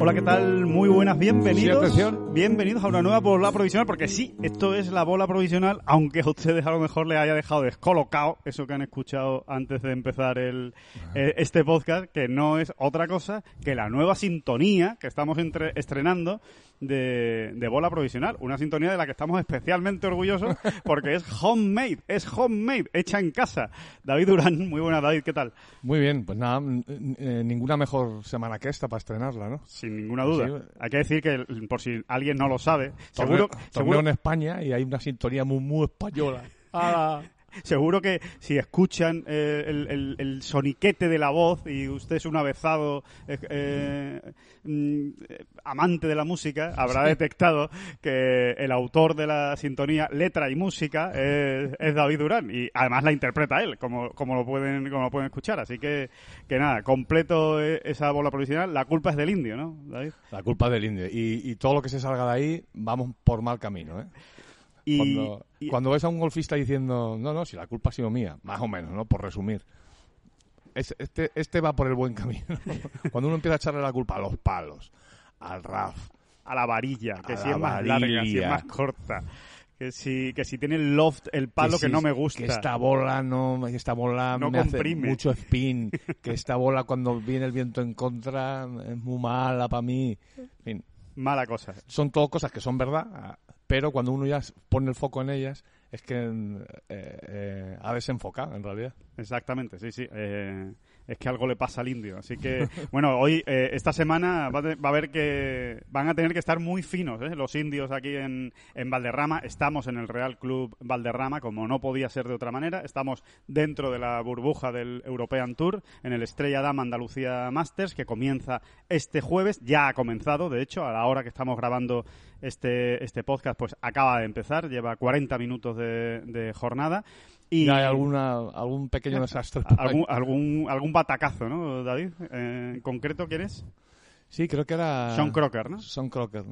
Hola, ¿qué tal? Muy buenas, bienvenidos. Sí. Bienvenidos a una nueva bola provisional, porque sí, esto es la bola provisional, aunque a ustedes a lo mejor les haya dejado descolocado eso que han escuchado antes de empezar el, eh, este podcast, que no es otra cosa que la nueva sintonía que estamos entre- estrenando de, de bola provisional. Una sintonía de la que estamos especialmente orgullosos porque es homemade, es homemade, hecha en casa. David Durán, muy buena David, ¿qué tal? Muy bien, pues nada, eh, ninguna mejor semana que esta para estrenarla, ¿no? Sin ninguna duda. Sí. Hay que decir que, por si alguien no lo sabe, seguro, Torneo, seguro, en España y hay una sintonía muy, muy española. seguro que si escuchan eh, el, el- el soniquete de la voz y usted es un avezado eh, eh, mm, eh, amante de la música, habrá detectado que el autor de la sintonía, letra y música, es, es David Durán y además la interpreta él, como, como, lo pueden, como lo pueden escuchar. Así que, que nada, completo esa bola provisional. La culpa es del indio, ¿no, David? La culpa del indio. Y, y todo lo que se salga de ahí, vamos por mal camino, ¿eh? Y, Cuando, y- cuando ves a un golfista diciendo, no, no, si la culpa ha sido mía, más o menos, ¿no? Por resumir. Es- este, este va por el buen camino. Cuando uno empieza a echarle la culpa a los palos, al RAF, a la varilla, que si es más larga, si es varilla. más corta, que si, que si tiene el loft, el palo que, si- no me gusta. Que esta bola no, esta bola No me hace mucho spin, que esta bola cuando viene el viento en contra es muy mala para mí. En fin, Mala cosa. son todo cosas que son verdad, pero cuando uno ya pone el foco en ellas es que eh, eh, ha desenfocado en realidad. Exactamente, sí, sí. Eh, es que algo le pasa al indio. Así que, bueno, hoy, eh, esta semana va te- va a haber que. Van a tener que estar muy finos, ¿eh? Los indios aquí en, en Valderrama. Estamos en el Real Club Valderrama, como no podía ser de otra manera. Estamos dentro de la burbuja del European Tour, en el Estrella Dama Andalucía Masters, que comienza este jueves. Ya ha comenzado, de hecho, a la hora que estamos grabando este, este podcast, pues acaba de empezar. Lleva 40 minutos de, de jornada. Y Ya hay alguna, algún pequeño desastre. algún, algún, algún batacazo, ¿no, David? Eh, en concreto, ¿quién es? Sí, creo que era... Sean Crocker, ¿no? Sean Crocker.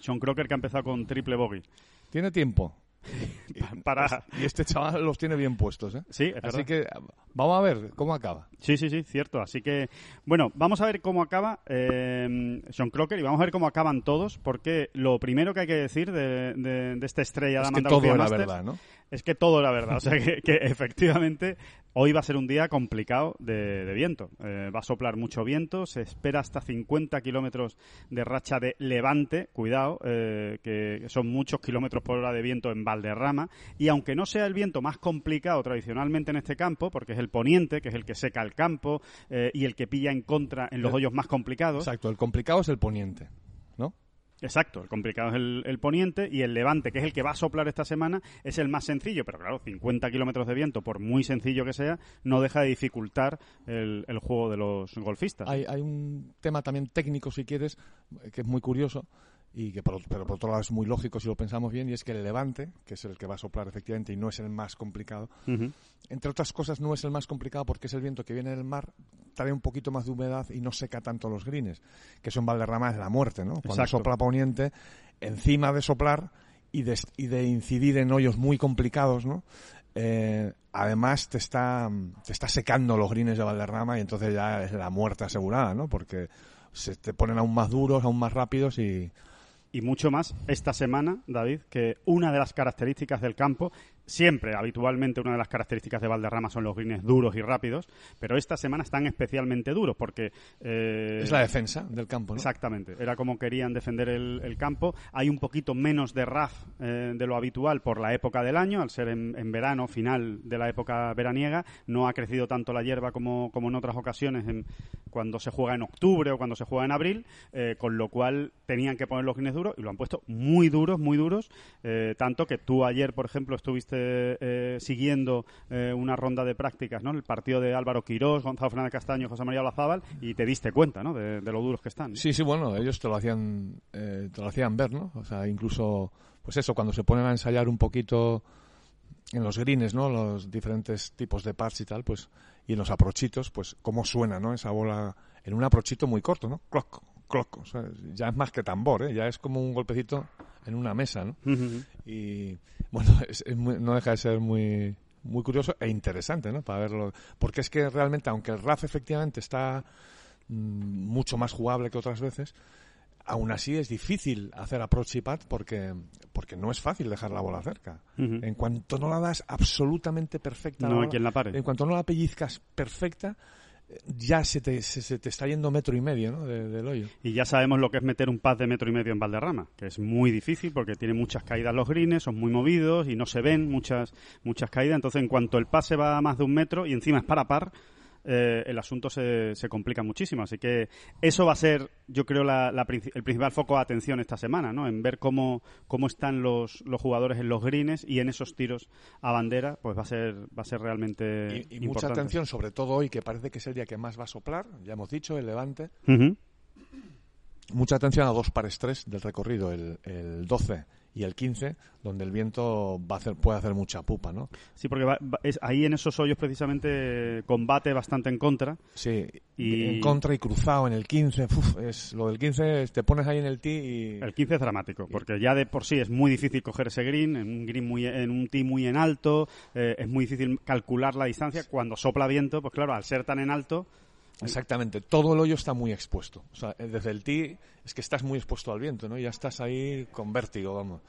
Sean Crocker que ha empezado con triple bogey. Tiene tiempo. Para... Y este chaval los tiene bien puestos, ¿eh? Sí, es Así que vamos a ver cómo acaba. Sí, sí, sí, cierto. Así que, bueno, vamos a ver cómo acaba eh, Sean Crocker y vamos a ver cómo acaban todos, porque lo primero que hay que decir de, de, de esta estrella Es Dama que todo era Masters verdad, ¿no? Es que todo era verdad. O sea, que, que efectivamente hoy va a ser un día complicado de, de viento. Eh, va a soplar mucho viento, se espera hasta 50 kilómetros de racha de levante, cuidado, eh, que son muchos kilómetros por hora de viento en Valderrama. Y aunque no sea el viento más complicado tradicionalmente en este campo, porque es el poniente, que es el que seca el campo eh, y el que pilla en contra en los hoyos más complicados. Exacto, el complicado es el poniente. Exacto, el complicado es el, el poniente y el levante, que es el que va a soplar esta semana, es el más sencillo, pero claro, 50 kilómetros de viento, por muy sencillo que sea, no deja de dificultar el, el juego de los golfistas. Hay, hay un tema también técnico, si quieres, que es muy curioso, y que por, pero por otro lado es muy lógico si lo pensamos bien, y es que el levante, que es el que va a soplar efectivamente y no es el más complicado, entre otras cosas no es el más complicado porque es el viento que viene del mar, trae un poquito más de humedad y no seca tanto los grines, que eso en Valderrama es la muerte, ¿no? Cuando Exacto. sopla poniente, encima de soplar y de, y de incidir en hoyos muy complicados, ¿no? Eh, además te está, te está secando los grines de Valderrama y entonces ya es la muerte asegurada, ¿no? Porque se te ponen aún más duros, aún más rápidos y, Y mucho más esta semana, David, que una de las características del campo, siempre, habitualmente, una de las características de Valderrama son los greens duros y rápidos, pero esta semana están especialmente duros porque... Eh, es la defensa del campo, ¿no? Exactamente, era como querían defender el, campo. Hay un poquito menos de RAF eh, de lo habitual por la época del año, al ser en, verano, final de la época veraniega, no ha crecido tanto la hierba como, como en otras ocasiones en, cuando se juega en octubre o cuando se juega en abril, eh, con lo cual tenían que poner los greens duros y lo han puesto muy duros, muy duros, tanto que tú ayer, por ejemplo, estuviste siguiendo eh, una ronda de prácticas, ¿no? El partido de Álvaro Quirós, Gonzalo Fernández Castaño, José María Olazábal, y te diste cuenta, ¿no? De, lo duros que están. Sí, sí, bueno, ellos te lo hacían, eh, te lo hacían ver, ¿no? O sea, incluso, pues eso, cuando se ponen a ensayar un poquito en los greens, ¿no? Los diferentes tipos de pads y tal, pues, y en los aprochitos, pues, cómo suena, ¿no? Esa bola en un aprochito muy corto, ¿no? Cloc, sea, ya es más que tambor, ¿eh? Ya es como un golpecito en una mesa, ¿no? Y bueno, no deja de ser muy muy curioso e interesante, ¿no? Para verlo, porque es que realmente, aunque el RAF efectivamente está mm, mucho más jugable que otras veces, aún así es difícil hacer approach y pad porque porque no es fácil dejar la bola cerca. En cuanto no la das absolutamente perfecta, no hay quien la pare. En cuanto no la pellizcas perfecta, ya se te, se, te está yendo metro y medio ¿no? del hoyo. Y ya sabemos lo que es meter un pad de metro y medio en Valderrama, que es muy difícil porque tiene muchas caídas los greens, son muy movidos y no se ven muchas, muchas caídas. Entonces, en cuanto el pad se va a más de un metro y encima es para par, eh, el asunto se, se, complica muchísimo. Así que eso va a ser, yo creo, la, el principal foco de atención esta semana, ¿no? En ver cómo, cómo están los, los jugadores en los greens y en esos tiros a bandera, pues va a ser, va a ser realmente. Y, mucha atención, sobre todo hoy, que parece que es el día que más va a soplar, ya hemos dicho, el levante. Mucha atención a dos pares tres del recorrido, el, el 12 y el 15, donde el viento va a hacer, puede hacer mucha pupa, ¿no? Sí, porque es, ahí en esos hoyos precisamente combate bastante en contra. Sí, y... en contra y cruzado en el 15, es, lo del 15 te pones ahí en el tee y... El 15 es dramático, porque ya de por sí es muy difícil coger ese green, en un green muy, en un tee muy en alto, eh, es muy difícil calcular la distancia, cuando sopla viento, pues claro, al ser tan en alto Exactamente, todo el hoyo está muy expuesto. O sea, desde el tee es que estás muy expuesto al viento, ¿no? Ya estás ahí con vértigo, vamos.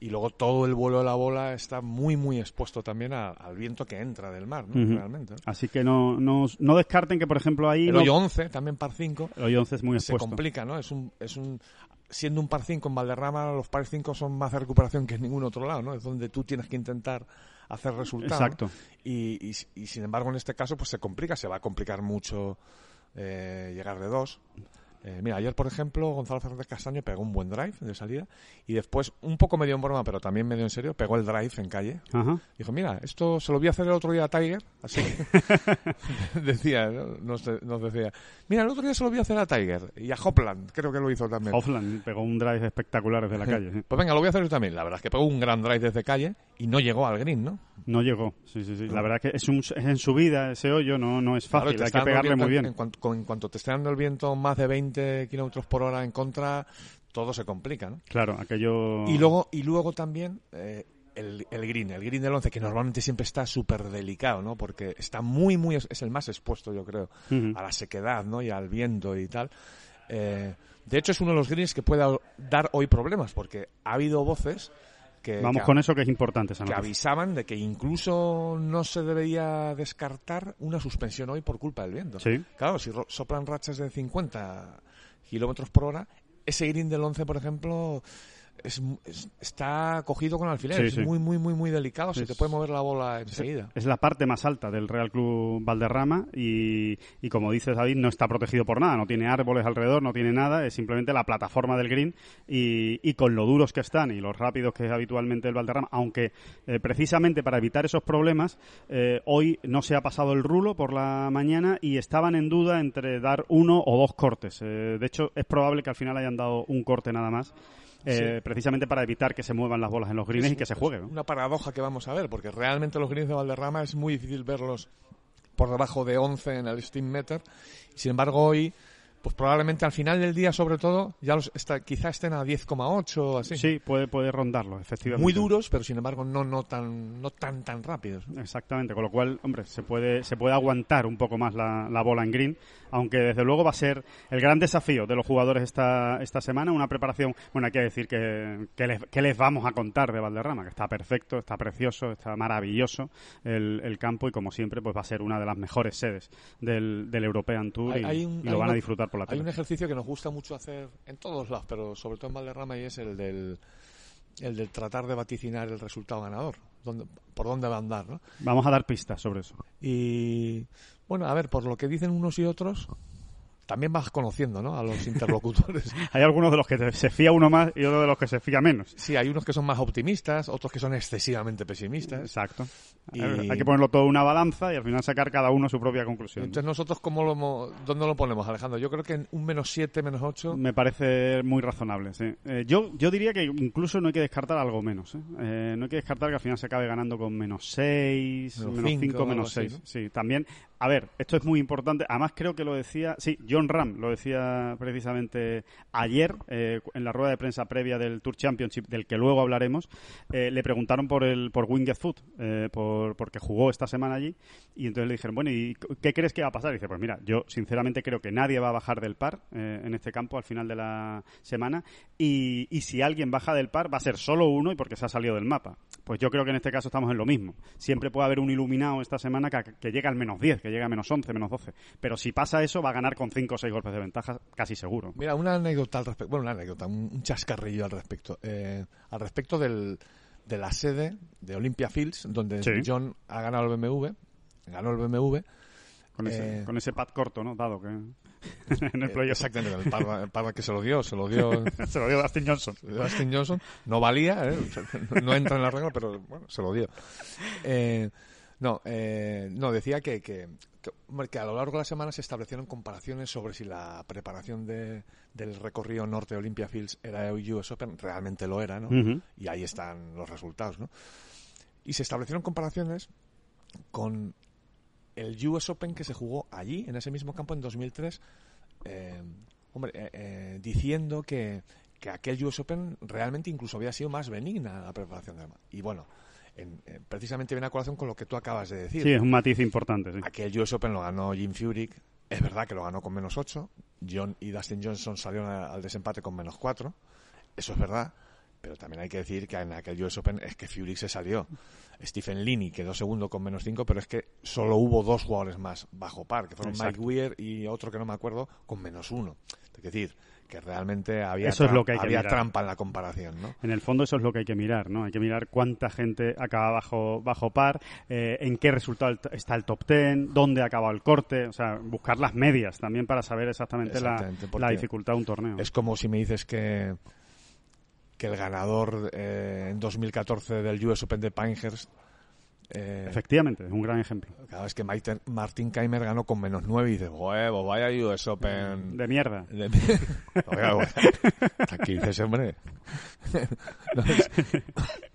Y luego todo el vuelo de la bola está muy, muy expuesto también al viento que entra del mar, ¿no? Realmente. Así que no, no, no, descarten que, por ejemplo, ahí... El hoyo 11, también par 5. El hoyo 11 es muy expuesto. Se complica, ¿no? Es un, es un, siendo un par 5 en Valderrama, los par 5 son más de recuperación que en ningún otro lado, ¿no? Es donde tú tienes que intentar hacer resultados. Exacto. Y, y, sin embargo, en este caso, pues se complica, se va a complicar mucho eh, llegar de dos. Eh, mira, ayer, por ejemplo, Gonzalo Fernández Castaño pegó un buen drive de salida y después, un poco medio en broma, pero también medio en serio, pegó el drive en calle. Dijo, mira, esto se lo voy a hacer el otro día a Tiger. Así decía, nos, decía, mira, el otro día se lo voy a hacer a Tiger y a Hopland, creo que lo hizo también. Hopland pegó un drive espectacular desde la calle. Pues venga, lo voy a hacer yo también. La verdad es que pegó un gran drive desde calle y no llegó al green, ¿no? No llegó, sí, sí, sí. La verdad es que es, un, es en subida ese hoyo, no, no es fácil, hay que pegarle muy bien. En cuanto, en cuanto te esté dando el viento más de 20 kilómetros por hora en contra, todo se complica, ¿no? Claro, aquello... Y luego, y luego también eh, el, el, green, el green del 11, que normalmente siempre está súper delicado, ¿no? Porque está muy, muy... Es el más expuesto, yo creo, a la sequedad, ¿no? Y al viento y tal. Eh, de hecho, es uno de los greens que puede dar hoy problemas, porque ha habido voces que, Vamos con eso que es importante. que avisaban de que incluso no se debería descartar una suspensión hoy por culpa del viento. ¿Sí? Claro, si soplan rachas de 50 kilómetros por hora, ese green del 11, por ejemplo, es, está cogido con alfileres, es muy, muy, muy, muy delicado, se te puede mover la bola enseguida. Es la parte más alta del Real Club Valderrama y, y, como dices David, no está protegido por nada, no tiene árboles alrededor, no tiene nada, es simplemente la plataforma del green y, y con lo duros que están y los rápidos que es habitualmente el Valderrama, aunque eh, precisamente para evitar esos problemas, eh, hoy no se ha pasado el rulo por la mañana y estaban en duda entre dar uno o dos cortes. Eh, de hecho, es probable que al final hayan dado un corte nada más. Eh, precisamente para evitar que se muevan las bolas en los greens y que se juegue. Una paradoja que vamos a ver, porque realmente los greens de Valderrama es muy difícil verlos por debajo de 11 en el Steam Meter. Sin embargo, hoy pues probablemente al final del día, sobre todo, ya los está, quizá estén a 10,8 o así. Sí, puede, puede rondarlo, efectivamente. Muy duros, pero sin embargo no, no, tan, no tan, tan rápidos. Exactamente, con lo cual, hombre, se puede, se puede aguantar un poco más la, la bola en green, aunque desde luego va a ser el gran desafío de los jugadores esta, esta semana, una preparación, bueno, hay que decir que, que, les, que les vamos a contar de Valderrama, que está perfecto, está precioso, está maravilloso el, el campo y como siempre, pues va a ser una de las mejores sedes del, del European Tour Hay- y, hay un- y hay lo van a disfrutar por la Hay un ejercicio que nos gusta mucho hacer en todos lados, pero sobre todo en Valderrama y es el del, el del tratar de vaticinar el resultado ganador, dónde- por dónde va a andar, ¿no? Vamos a dar pistas sobre eso. Y bueno, a ver, por lo que dicen unos y otros, también vas conociendo, ¿no? A los interlocutores. Hay algunos de los que se fía uno más y otros de los que se fía menos. Sí, hay unos que son más optimistas, otros que son excesivamente pesimistas. Exacto. Y- Hay que ponerlo todo en una balanza y al final sacar cada uno su propia conclusión. Entonces nosotros, ¿cómo lo, ¿dónde lo ponemos, Alejandro? Yo creo que en un menos 7, menos 8... Me parece muy razonable, sí. Eh, yo, yo diría que incluso no hay que descartar algo menos. ¿eh? Eh, no hay que descartar que al final se acabe ganando con menos 6, Menos menos cinco, 5, algo menos así, 6. ¿no? Sí, también, a ver, esto es muy importante. Además creo que lo decía, sí, John Ram lo decía precisamente ayer eh, en la rueda de prensa previa del Tour Championship, del que luego hablaremos. eh, le preguntaron por el por Winged Foot, eh, por, porque jugó esta semana allí, y entonces le dijeron, bueno, ¿y qué crees que va a pasar? Y dice, pues mira, yo sinceramente creo que nadie va a bajar del par eh, en este campo al final de la semana, y, y si alguien baja del par va a ser solo uno y porque se ha salido del mapa. Pues yo creo que en este caso estamos en lo mismo. Siempre puede haber un iluminado esta semana que, que llega al menos 10, que llega a menos 11, menos 12. Pero si pasa eso, va a ganar con 5 o 6 golpes de ventaja, casi seguro. Mira, una anécdota al respecto, bueno, una anécdota, un, chascarrillo al respecto. Eh, al respecto del, de la sede de Olympia Fields, donde Sí. John ha ganado el BMW, ganó el BMW. Con ese, Eh, con ese pad corto, ¿no? Dado que en el eh, playoff exactamente, el par, el par que se lo dio, se lo dio se lo dio Dustin Johnson. Dustin Johnson. No valía, ¿eh? no entra en la regla, pero bueno, se lo dio. Eh, no, eh, no, decía que, que, que, a lo largo de la semana se establecieron comparaciones sobre si la preparación de, del recorrido norte de Olympia Fields era el US Open, realmente lo era, ¿no? Y ahí están los resultados, ¿no? Y se establecieron comparaciones con el US Open que se jugó allí, en ese mismo campo, en 2003, eh, hombre, eh, eh, diciendo que, que aquel US Open realmente incluso había sido más benigna la preparación de Y bueno, en- precisamente viene a colación con lo que tú acabas de decir. Sí, es un matiz importante, sí. Aquel US Open lo ganó Jim Furyk. Es verdad que lo ganó con menos 8. John y Dustin Johnson salieron al desempate con menos 4. Eso es verdad. Pero también hay que decir que en aquel US Open es que Furyk se salió. Stephen Linney quedó segundo con menos 5, pero es que solo hubo dos jugadores más bajo par, que fueron Exacto. Mike Weir y otro que no me acuerdo con menos 1. Es decir, que realmente había, Eso es tram- lo que hay que había mirar. trampa en la comparación, ¿no? En el fondo eso es lo que hay que mirar, ¿no? Hay que mirar cuánta gente acaba bajo, bajo par, eh, en qué resultado está el top ten, dónde ha acabado el corte, o sea, buscar las medias también para saber exactamente, la- Exactamente, la, porque dificultad de un torneo. Es como si me dices que, que el ganador eh, en 2014 del US Open de Pinehurst, eh, Efectivamente, es un gran ejemplo. cada vez que Martin Keimer ganó con menos 9 y dices, huevo, vaya US Open. De mierda. De- Oiga, oiga, Tranquilices, hombre. No, es-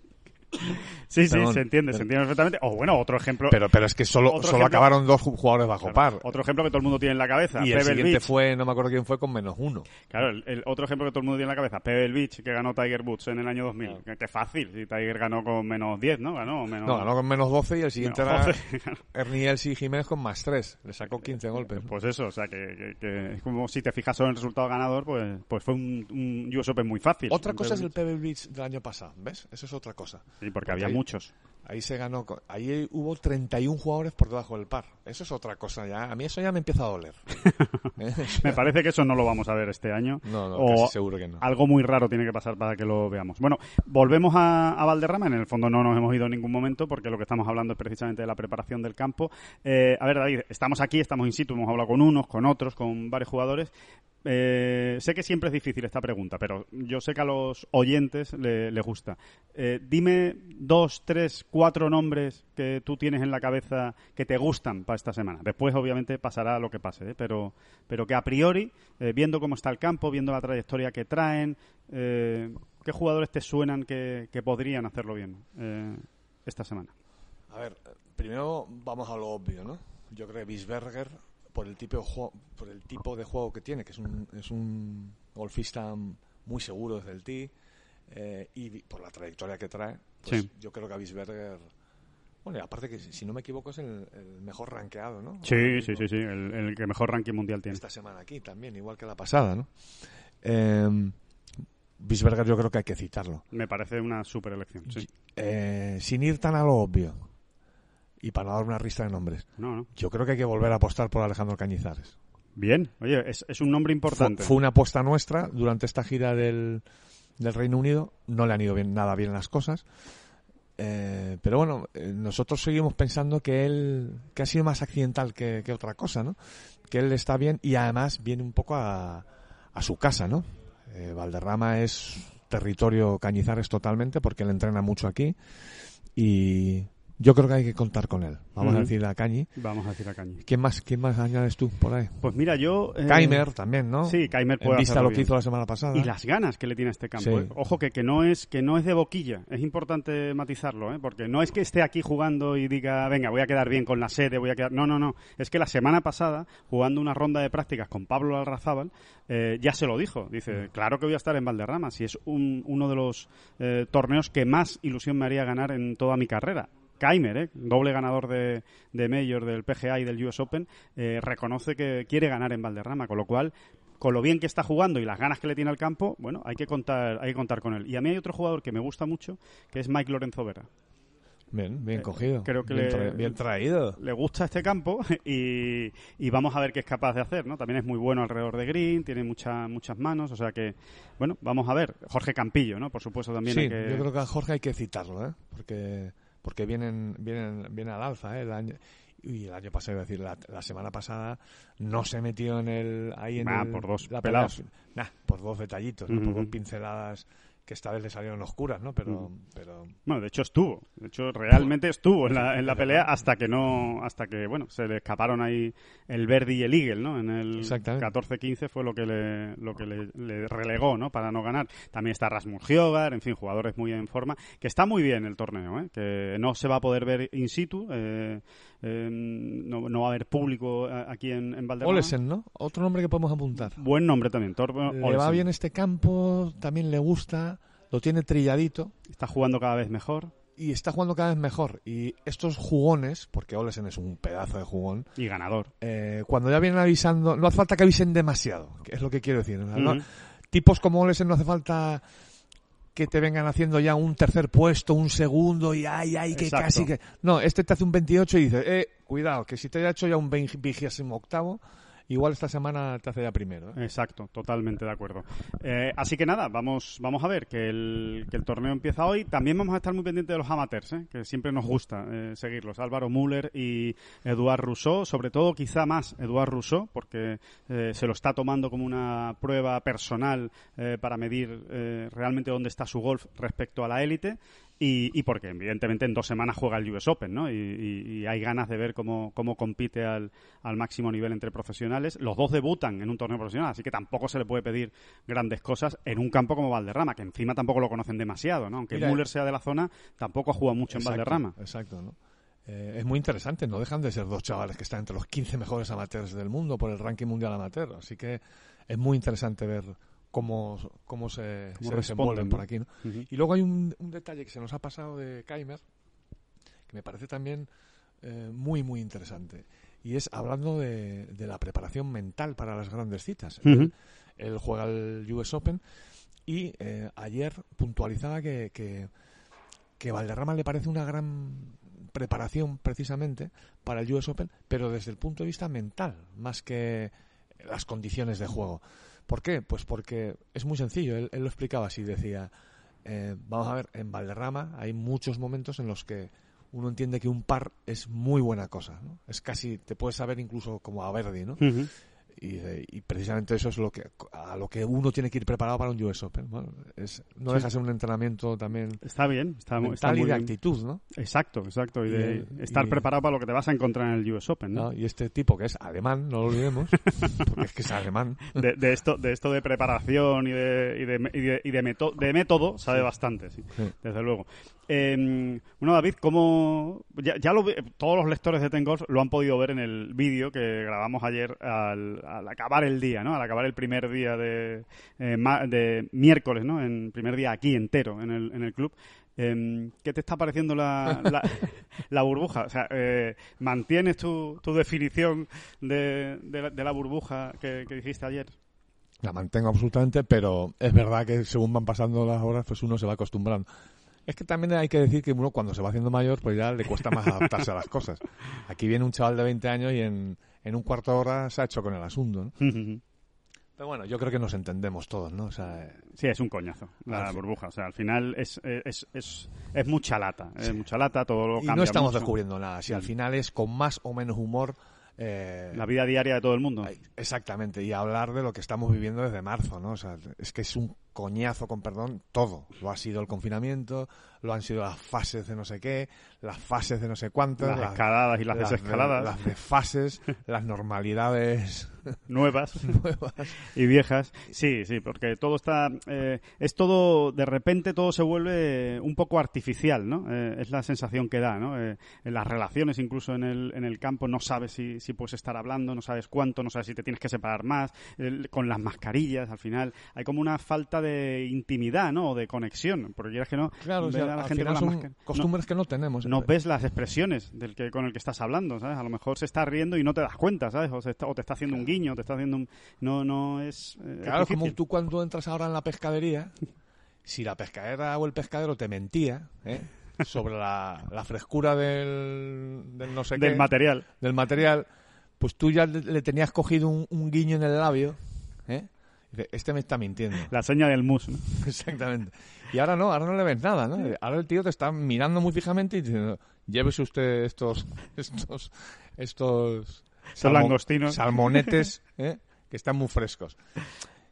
Sí, sí, Perdón, se entiende, pero- se entiende perfectamente. O bueno, otro ejemplo. pero, pero es que solo, solo ejemplo- acabaron dos ju- jugadores bajo par. Otro ejemplo que todo el mundo tiene en la cabeza. Y el siguiente Beach. fue, no me acuerdo quién fue, con menos uno. Claro, el, el otro ejemplo que todo el mundo tiene en la cabeza. Pebble Beach, que ganó Tiger Woods en el año 2000. Que, que fácil, si Tiger ganó con menos 10, ¿no? Ganó menos... No, ganó con menos 12 y el siguiente era 12. Ernie Jiménez con más 3. Le sacó 15 golpes. Pues eso, o sea, que, que- que es como si te fijas solo en el resultado ganador, pues, pues fue un, un US Open muy fácil. Otra cosa es el Pebble Beach del año pasado, ¿ves? Eso es otra cosa. Sí, porque había muchos. Ahí se ganó, ahí hubo 31 jugadores por debajo del par. Eso es otra cosa ya. A mí eso ya me empieza a doler. ¿Eh? Me parece que eso no lo vamos a ver este año. No, no, O casi seguro que no. Algo muy raro tiene que pasar para que lo veamos. Bueno, volvemos a, a Valderrama. En el fondo no nos hemos ido en ningún momento porque lo que estamos hablando es precisamente de la preparación del campo. Eh, a ver, David, estamos aquí, estamos in situ, hemos hablado con unos, con otros, con varios jugadores. Eh, sé que siempre es difícil esta pregunta, pero yo sé que a los oyentes le, gusta. Eh, dime dos, tres, cuatro nombres que tú tienes en la cabeza que te gustan para esta semana. Después, obviamente, pasará lo que pase, ¿eh? pero, pero que a priori, eh, viendo cómo está el campo, viendo la trayectoria que traen, eh, ¿qué jugadores te suenan que, que podrían hacerlo bien esta semana? A ver, primero vamos a lo obvio, ¿no? Yo creo que Bisberger por el tipo de juego, por el tipo de juego que tiene, que es un, es un golfista muy seguro desde el tee eh, y por la trayectoria que trae, pues Sí. yo creo que a Bisberger, bueno, y aparte que si no me equivoco es el, el mejor rankeado, ¿no? Sí, sí, sí, sí, el, el que mejor ranking mundial tiene. Esta semana aquí también, igual que la pasada, ¿no? Eh, Bisberger yo creo que hay que citarlo. Me parece una super elección, sí. Eh, sin ir tan a lo obvio y para no dar una lista de nombres, No, no. yo creo que hay que volver a apostar por Alejandro Cañizares. Bien, oye, es, es un nombre Fue, importante. fue una apuesta nuestra durante esta gira del, del Reino Unido. No le han ido bien, nada bien las cosas. Eh, pero bueno, eh, nosotros seguimos pensando que él, que ha sido más accidental que, que otra cosa, ¿no? Que él está bien y además viene un poco a, a su casa, ¿no? Eh, Valderrama es territorio Cañizares totalmente porque él entrena mucho aquí y yo creo que hay que contar con él. Vamos a decir a Cañi. Vamos a decir a Cañi. ¿Quién más, quién más añades tú por ahí? Pues mira, yo... eh, Keimer también, ¿no? Sí, Keimer En puede vista hacerlo lo que hizo la semana pasada. Y las ganas que le tiene a este campo. Sí. ¿eh? Ojo que, que no es que no es de boquilla. Es importante matizarlo, ¿eh? porque no es que esté aquí jugando y diga, venga, voy a quedar bien con la sede, voy a quedar. No, no, no. Es que la semana pasada, jugando una ronda de prácticas con Pablo Alrazábal, eh, ya se lo dijo. Dice, claro que voy a estar en Valderrama, si es un- uno de los eh, torneos que más ilusión me haría ganar en toda mi carrera. Keimer, ¿eh? doble ganador de, de Major, del PGA y del US Open, eh, reconoce que quiere ganar en Valderrama, con lo cual con lo bien que está jugando y las ganas que le tiene al campo, bueno, hay que contar, hay que contar con él. Y a mí hay otro jugador que me gusta mucho, que es Mike Lorenzo Vera. Bien, bien cogido. Eh, creo que bien, le- tra- bien traído. Le gusta este campo y, y vamos a ver qué es capaz de hacer, ¿no? También es muy bueno alrededor de Green, tiene mucha, muchas manos, o sea que, bueno, vamos a ver. Jorge Campillo, ¿no? Por supuesto también Sí, hay que... yo creo que a Jorge hay que citarlo, ¿eh? Porque, porque vienen, vienen, viene al alza, ¿eh? El año, y el año pasado, a decir, la, la semana pasada no se metió en el... Ahí en Ah, el- por dos la pelados. pelea. Nah, por dos detallitos, ¿no? Ujú. por dos pinceladas que esta vez le salieron oscuras, ¿no? Pero, Ujú. pero Bueno, de hecho estuvo, de hecho realmente estuvo en la, en la pelea hasta que no, hasta que bueno, se le escaparon ahí el Verdi y el Eagle, ¿no? En el Exactamente. 14-15 fue lo que le, lo que le, le relegó, ¿no? Para no ganar. También está Rasmus Hjogar, en fin, jugadores muy en forma, que está muy bien el torneo, ¿eh? Que no se va a poder ver in situ, eh, eh, no, no va a haber público eh, aquí en, en Valderrama. Olesen, ¿no? Otro nombre que podemos apuntar. Buen nombre también, Torben Le va bien este campo, también le gusta, lo tiene trilladito. Está jugando cada vez mejor y está jugando cada vez mejor. Y estos jugones, porque Olesen es un pedazo de jugón, y ganador. eh, cuando ya vienen avisando, no hace falta que avisen demasiado, que es lo que quiero decir. tipos como Olesen no hace falta que te vengan haciendo ya un tercer puesto, un segundo y ay, ay, que Exacto. casi que... No, este te hace un 28 y dice, eh, cuidado, que si te haya hecho ya un vigésimo octavo, igual esta semana te hace ya primero. ¿eh? Exacto, totalmente de acuerdo. Eh, así que nada, vamos, vamos a ver que el, que el torneo empieza hoy. También vamos a estar muy pendientes de los amateurs, ¿eh? que siempre nos gusta eh, seguirlos. Álvaro Müller y Eduard Rousseau, sobre todo quizá más Eduard Rousseau, porque eh, se lo está tomando como una prueba personal para medir realmente dónde está su golf respecto a la élite. Y, y porque evidentemente en dos semanas juega el US Open, ¿no? Y, y- y hay ganas de ver cómo, cómo compite al, al máximo nivel entre profesionales. Los dos debutan en un torneo profesional, así que tampoco se le puede pedir grandes cosas en un campo como Valderrama, que encima tampoco lo conocen demasiado, ¿no? Aunque Mira, Müller sea de la zona, tampoco ha jugado mucho en Valderrama. Exacto, ¿no? Eh, es muy interesante, no dejan de ser dos chavales que están entre los 15 mejores amateurs del mundo por el ranking mundial amateur, así que es muy interesante ver cómo, cómo se, Cómo se responden, por aquí. ¿no? Y luego hay un, un detalle que se nos ha pasado de Keimer, que me parece también eh, muy, muy interesante. Y es hablando de, de la preparación mental para las grandes citas. Ujú. él, él juega el US Open y eh, ayer puntualizaba que, que, que Valderrama le parece una gran preparación precisamente para el US Open, pero desde el punto de vista mental, más que las condiciones de juego. ¿Por qué? Pues porque es muy sencillo. Él, lo explicaba así, decía, eh, vamos a ver, en Valderrama hay muchos momentos en los que uno entiende que un par es muy buena cosa, ¿no? Es casi, te puedes saber incluso como a Verdi, ¿no? Y, y precisamente eso es lo que a lo que uno tiene que ir preparado para un US Open. ¿no? Es, no Sí. deja de ser un entrenamiento también Está bien, está, está mental y muy de bien. actitud, ¿no? Exacto, exacto. Y, Y de el- estar y- preparado para lo que te vas a encontrar en el US Open, ¿no? ¿no? Y este tipo que es alemán, no lo olvidemos, porque es que es alemán. de, de esto de esto de preparación y de, y de, y de, y de método sabe bastante, Sí. desde luego. Eh, bueno, David, ¿cómo...? Ya, ya lo todos los lectores de Ten Golf lo han podido ver en el vídeo que grabamos ayer al, al acabar el día, ¿no? Al acabar el primer día de, eh, ma- de miércoles, ¿no? En primer día aquí entero en el, en el club. Eh, ¿Qué te está pareciendo la, la, la burbuja? O sea, eh, ¿mantienes tu, tu definición de, de la, de la burbuja que, que dijiste ayer? La mantengo absolutamente, pero es verdad que según van pasando las horas, pues uno se va acostumbrando. Es que también hay que decir que uno cuando se va haciendo mayor, pues ya le cuesta más adaptarse a las cosas. Aquí viene un chaval de 20 años y en, en un cuarto de hora se ha hecho con el asunto, ¿no? Pero bueno, yo creo que nos entendemos todos, ¿no? O sea, eh, Sí, es un coñazo la Ah, sí. burbuja. O sea, al final es, es, es, es mucha lata. Es mucha lata, todo lo y cambia no estamos mucho. descubriendo nada. Si al final es con más o menos humor... eh, La vida diaria de todo el mundo. Exactamente, y hablar de lo que estamos viviendo desde marzo, ¿no? O sea, es que es un coñazo, con perdón, todo. Lo ha sido el confinamiento, lo han sido las fases de no sé qué, las fases de no sé cuántas, Las escaladas y las de- desescaladas. las desfases, las normalidades nuevas nuevas. y viejas. Sí, sí, porque todo está. eh, es todo. De repente todo se vuelve un poco artificial, ¿no? Eh, es la sensación que da, ¿no? Eh, en las relaciones, incluso en el, en el campo, no sabes si, si puedes estar hablando, no sabes cuánto, no sabes si te tienes que separar más. Con las mascarillas, al final, hay como una falta de intimidad, ¿no? O de conexión. Porque quieras que no. Claro, o ver sea, a la gente con la son máscara- no- costumbres que no tenemos. no ves las expresiones del que con el que estás hablando, ¿sabes? A lo mejor se está riendo y no te das cuenta, ¿sabes? O, se está- o te está haciendo un guiño, te está haciendo un... No, no es... eh, es Claro, como tú cuando entras ahora en la pescadería, si la pescadera o el pescadero te mentía ¿eh? sobre la, la frescura del, del no sé Del qué, material. del material, pues tú ya le, le tenías cogido un, un guiño en el labio, este me está mintiendo. La seña del mus, ¿no? Exactamente. Y ahora no, ahora no le ves nada, ¿no? Ahora el tío te está mirando muy fijamente y diciendo, llévese usted estos, estos, estos langostinos. salmonetes, ¿eh? que están muy frescos.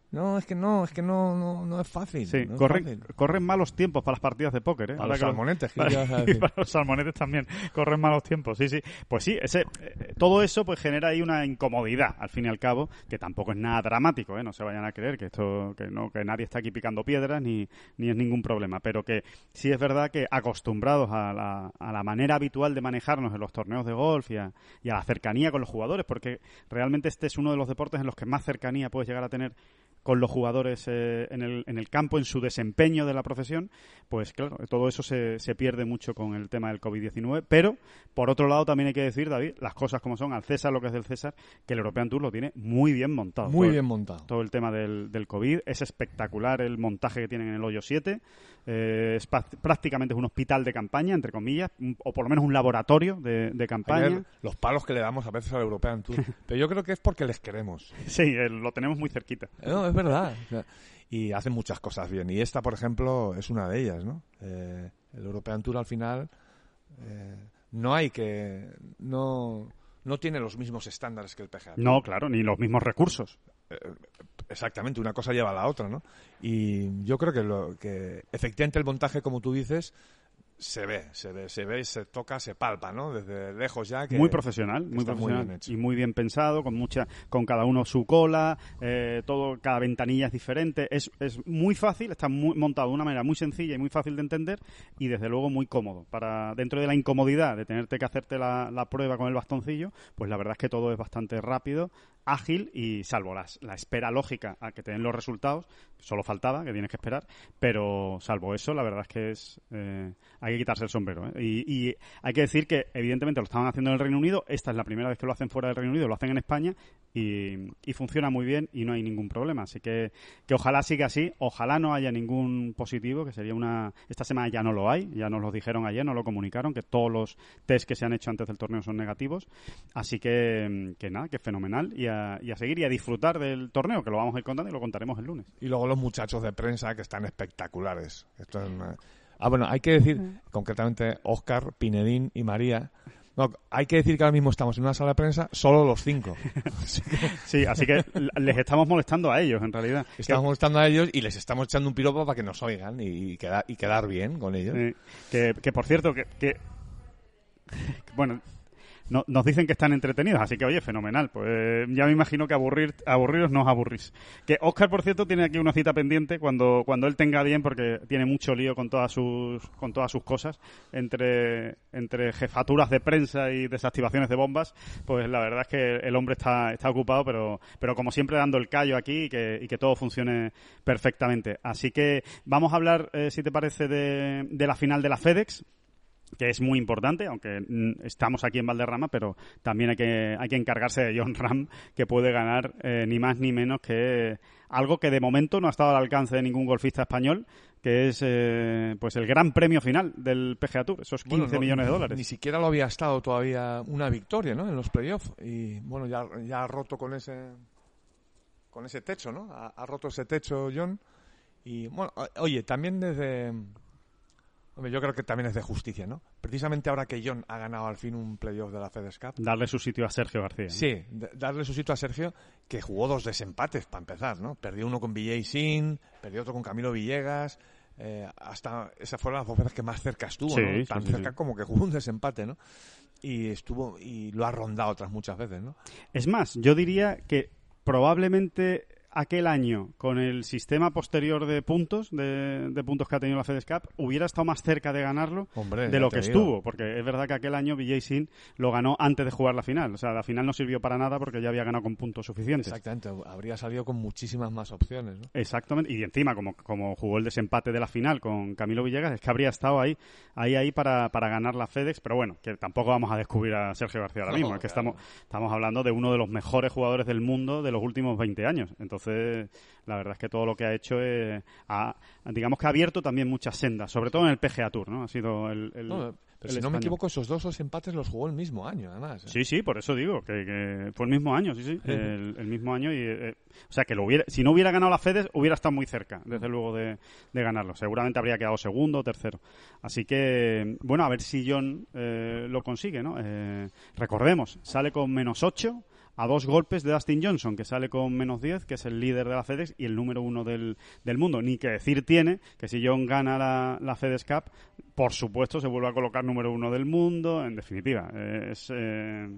No, es que no, es que no, no, no es fácil. Sí, no es corren, fácil. corren malos tiempos para las partidas de póker, ¿eh? Para Ahora los que lo- salmonetes, ¿qué Para, ibas a decir? para los salmonetes también corren malos tiempos, sí, sí. Pues sí, ese, eh, todo eso pues genera ahí una incomodidad, al fin y al cabo, que tampoco es nada dramático, ¿eh? No se vayan a creer que esto, que no, que nadie está aquí picando piedras ni, ni es ningún problema, pero que sí es verdad que acostumbrados a la, a la manera habitual de manejarnos en los torneos de golf y a, y a la cercanía con los jugadores, porque realmente este es uno de los deportes en los que más cercanía puedes llegar a tener con los jugadores eh, en, el, en el campo, en su desempeño de la profesión, pues claro, todo eso se, se pierde mucho con el tema del COVID-19. Pero, por otro lado, también hay que decir, David, las cosas como son, al César lo que es del César, que el European Tour lo tiene muy bien montado. Muy bien montado. Todo el tema del, del COVID. Es espectacular el montaje que tienen en el hoyo 7. Eh, es prácticamente es un hospital de campaña, entre comillas, un- o por lo menos un laboratorio de, de campaña. Ayer, los palos que le damos a veces al European Tour. Pero yo creo que es porque les queremos. Sí, eh, lo tenemos muy cerquita. No, es verdad. O sea, y hacen muchas cosas bien. Y esta, por ejemplo, es una de ellas, ¿no? Eh, el European Tour al final eh, no hay que... No, no tiene los mismos estándares que el PGA. No, claro, ni los mismos recursos. Exactamente, una cosa lleva a la otra, ¿no? Y yo creo que, lo, que efectivamente el montaje, como tú dices, se ve, se ve, se ve, se toca, se palpa, ¿no? Desde lejos ya. Que, muy profesional, muy profesional y muy bien pensado, con mucha, con cada uno su cola, eh, todo, cada ventanilla es diferente, es, es muy fácil, está muy, montado de una manera muy sencilla y muy fácil de entender y desde luego muy cómodo. Para dentro de la incomodidad de tenerte que hacerte la, la prueba con el bastoncillo, pues la verdad es que todo es bastante rápido, ágil y salvo las, la espera lógica a que te den los resultados, solo faltaba que tienes que esperar, pero salvo eso, la verdad es que es eh, hay que quitarse el sombrero. ¿eh? Y, y hay que decir que evidentemente lo estaban haciendo en el Reino Unido, esta es la primera vez que lo hacen fuera del Reino Unido, lo hacen en España y, y funciona muy bien y no hay ningún problema. Así que, que ojalá siga así, ojalá no haya ningún positivo, que sería una... Esta semana ya no lo hay, ya nos lo dijeron ayer, nos lo comunicaron, que todos los test que se han hecho antes del torneo son negativos. Así que, que nada, que fenomenal y a, y a seguir y a disfrutar del torneo, que lo vamos a ir contando y lo contaremos el lunes. Y luego los muchachos de prensa que están espectaculares. Esto es una- Ah, bueno, hay que decir, concretamente, Oscar, Pinedín y María. No, hay que decir que ahora mismo estamos en una sala de prensa solo los cinco. Así que Sí, así que les estamos molestando a ellos, en realidad. estamos molestando a ellos y les estamos echando un piropo para que nos oigan y, quedar, y quedar bien con ellos. Sí, que, que, por cierto, que, que- bueno, no- nos dicen que están entretenidos, así que oye, fenomenal. Pues ya me imagino que aburrir, aburriros no os aburrís. Que Oscar, por cierto, tiene aquí una cita pendiente cuando, cuando él tenga bien, porque tiene mucho lío con todas sus, con todas sus cosas, entre, entre jefaturas de prensa y desactivaciones de bombas, pues la verdad es que el hombre está, está ocupado, pero, pero como siempre dando el callo aquí y que, y que todo funcione perfectamente. Así que vamos a hablar, eh, si te parece, de, de la final de la FedEx que es muy importante, aunque mm, estamos aquí en Valderrama, pero también hay que, hay que encargarse de John Ram, que puede ganar eh, ni más ni menos que algo que de momento no ha estado al alcance de ningún golfista español, que es eh, pues el gran premio final del PGA Tour, esos 15 Bueno, no- millones de dólares. Ni siquiera lo había estado todavía una victoria, ¿no? En los playoffs. Y bueno, ya, ya ha roto con ese con ese techo, ¿no? Ha, ha roto ese techo John. Y bueno, oye, también desde... Hombre, yo creo que también es de justicia, ¿no? Precisamente ahora que John ha ganado al fin un playoff de la FedEx Cup. Darle su sitio a Sergio García. ¿no? Sí, darle su sitio a Sergio, que jugó dos desempates para empezar, ¿no? Perdió uno con BJ Sin, perdió otro con Camilo Villegas. eh, hasta esas fueron las dos veces que más cerca estuvo, Sí, ¿no? sí, Tan sí, cerca sí. como que jugó un desempate, ¿no? Y estuvo y lo ha rondado otras muchas veces, ¿no? Es más, yo diría que probablemente aquel año, con el sistema posterior de puntos, de, de puntos que ha tenido la FedEx Cup, hubiera estado más cerca de ganarlo Hombre, de lo que digo. estuvo, porque es verdad que aquel año BJ Sin lo ganó antes de jugar la final. O sea, la final no sirvió para nada porque ya había ganado con puntos suficientes. Exactamente, habría salido con muchísimas más opciones, ¿no? Exactamente, y encima, como, como jugó el desempate de la final con Camilo Villegas, es que habría estado ahí, ahí, ahí para, para ganar la FedEx, pero bueno, que tampoco vamos a descubrir a Sergio García ahora No, mismo, es que claro. estamos, estamos hablando de uno de los mejores jugadores del mundo de los últimos 20 años. Entonces, la verdad es que todo lo que ha hecho es, ha- digamos que ha abierto también muchas sendas, sobre todo en el PGA Tour, ¿no? Ha sido el... el- No, pero el si no me equivoco, esos dos desempates los jugó el mismo año, además. ¿eh? Sí, sí, por eso digo, que, que fue el mismo año, sí, sí, el, el mismo año. y eh, O sea, que lo hubiera, si no hubiera ganado la FedEx, hubiera estado muy cerca, desde luego, de, de ganarlo. Seguramente habría quedado segundo o tercero. Así que, bueno, a ver si John eh, lo consigue, ¿no? Eh, recordemos, sale con menos 8 a dos golpes de Dustin Johnson, que sale con menos 10, que es el líder de la FedEx y el número uno del, del mundo. Ni que decir tiene que si John gana la, la FedEx Cup, por supuesto se vuelve a colocar número uno del mundo. En definitiva, eh, es eh,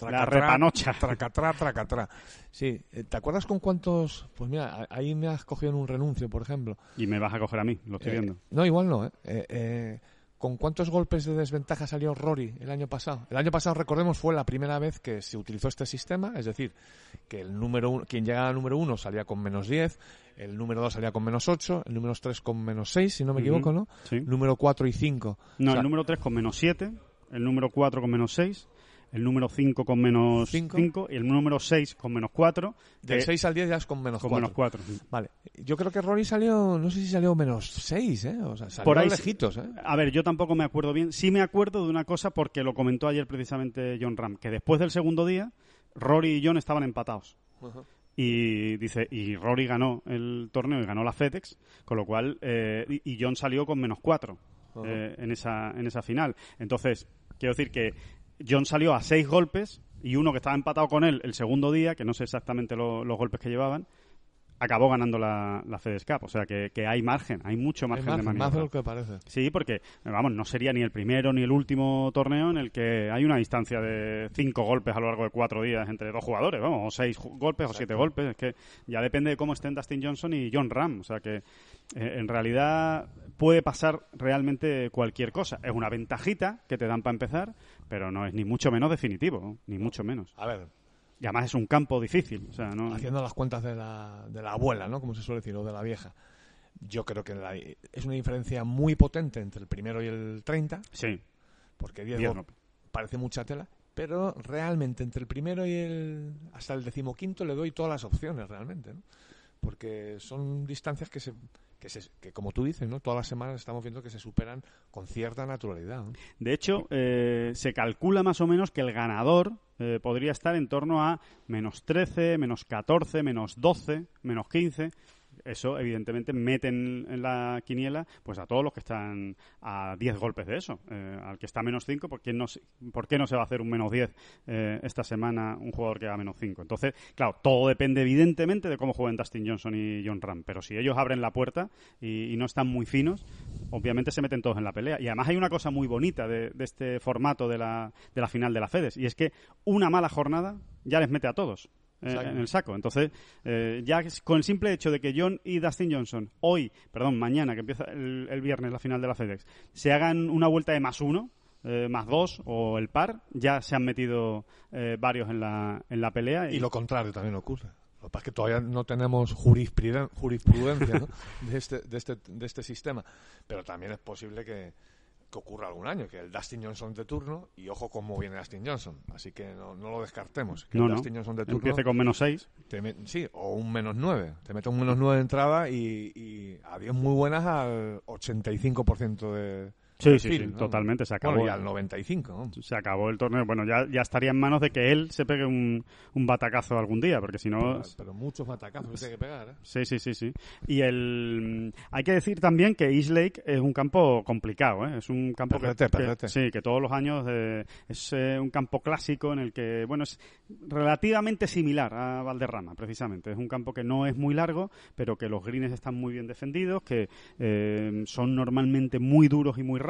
la repanocha. Tracatrá, tracatrá. Sí, eh, ¿te acuerdas con cuántos? Pues mira, ahí me has cogido en un renuncio, por ejemplo. Y me vas a coger a mí, lo estoy Eh, viendo. no, igual no, ¿eh? Eh, eh, ¿Con cuántos golpes de desventaja salió Rory el año pasado? El año pasado, recordemos, fue la primera vez que se utilizó este sistema, es decir, que el número uno, quien llegaba al número uno salía con menos 10, el número dos salía con menos 8, el número tres con menos 6, si no me equivoco, ¿no? Sí. Número 4 y 5. No, o sea, el número 3 con menos 7, el número 4 con menos 6, el número 5 con menos Cinco. 5 y el número 6 con menos 4. Del que- 6 al 10 ya es con menos con 4. menos 4. Vale. Yo creo que Rory salió, no sé si salió menos 6, ¿eh? O sea, salió Por ahí- lejitos, ¿eh? A ver, yo tampoco me acuerdo bien. Sí me acuerdo de una cosa porque lo comentó ayer precisamente John Ram, que después del segundo día, Rory y John estaban empatados. Y dice, y Rory ganó el torneo y ganó la FedEx, con lo cual, eh, y y John salió con menos 4 eh, en, esa, en esa final. Entonces, quiero decir que John salió a seis golpes y uno que estaba empatado con él el segundo día, que no sé exactamente lo- los golpes que llevaban, acabó ganando la, la FedEx Cup. O sea que, que hay margen, hay mucho Hay margen, más, de más maniobra. de lo que parece. Sí, porque, vamos, no sería ni el primero ni el último torneo en el que hay una distancia de cinco golpes a lo largo de cuatro días entre dos jugadores, vamos, o seis golpes o siete golpes. Es que ya depende de cómo estén Dustin Johnson y John Ram. O sea que, eh, en realidad, puede pasar realmente cualquier cosa. Es una ventajita que te dan para empezar, pero no es ni mucho menos definitivo, ni mucho menos. A ver, Y además es un campo difícil. O sea, no... haciendo las cuentas de la, de la abuela, ¿no? Como se suele decir, o de la vieja. Yo creo que la- es una diferencia muy potente entre el primero y el 30, Sí, porque 10 diez gol- parece mucha tela, pero realmente entre el primero y el hasta el decimoquinto le doy todas las opciones realmente, ¿no? Porque son distancias que se que, se, que como tú dices, ¿no? Todas las semanas estamos viendo que se superan con cierta naturalidad. De hecho, eh, se calcula más o menos que el ganador eh, podría estar en torno a menos 13, menos 14, menos 12, menos 15. Eso evidentemente meten en la quiniela pues a todos los que están a 10 golpes de eso. Eh, al que está a menos 5, ¿por no, ¿por qué no se va a hacer un menos 10 eh, esta semana un jugador que va a menos 5? Entonces, claro, todo depende evidentemente de cómo jueguen Dustin Johnson y John Ram, pero si ellos abren la puerta y, no están muy finos, obviamente se meten todos en la pelea. Y además hay una cosa muy bonita de, este formato de la, de la final de la FEDES, y es que una mala jornada ya les mete a todos. Eh, en el saco. Entonces, eh, ya con el simple hecho de que John y Dustin Johnson hoy, perdón, mañana, que empieza el, viernes la final de la FedEx, se hagan una vuelta de más uno, eh, más dos o el par, ya se han metido varios en la, en la pelea. Y... lo contrario también ocurre. Lo que pasa es que todavía no tenemos jurisprudencia de, este, de, este, de este sistema. Pero también es posible que, que ocurra algún año, que el Dustin Johnson de turno, y ojo cómo viene Dustin Johnson, así que no, lo descartemos. Que el Dustin Johnson de turno. Empiece con menos 6. Sí, o un menos 9. Te mete un menos 9 de entrada y, y adiós muy buenas al 85% de, Sí, sí, sí, totalmente. Se acabó. y al 95. Se acabó el torneo. Bueno, ya, ya estaría en manos de que él se pegue un, un batacazo algún día, porque si no. Pero, muchos batacazos tiene que pegar, ¿eh? Sí, sí, sí, sí. Y el. Hay que decir también que East Lake es un campo complicado, ¿eh? Es un campo que, Sí, que todos los años eh, es eh, un campo clásico en el que, bueno, es relativamente similar a Valderrama, precisamente. Es un campo que no es muy largo, pero que los greens están muy bien defendidos, que eh, son normalmente muy duros y muy rápidos,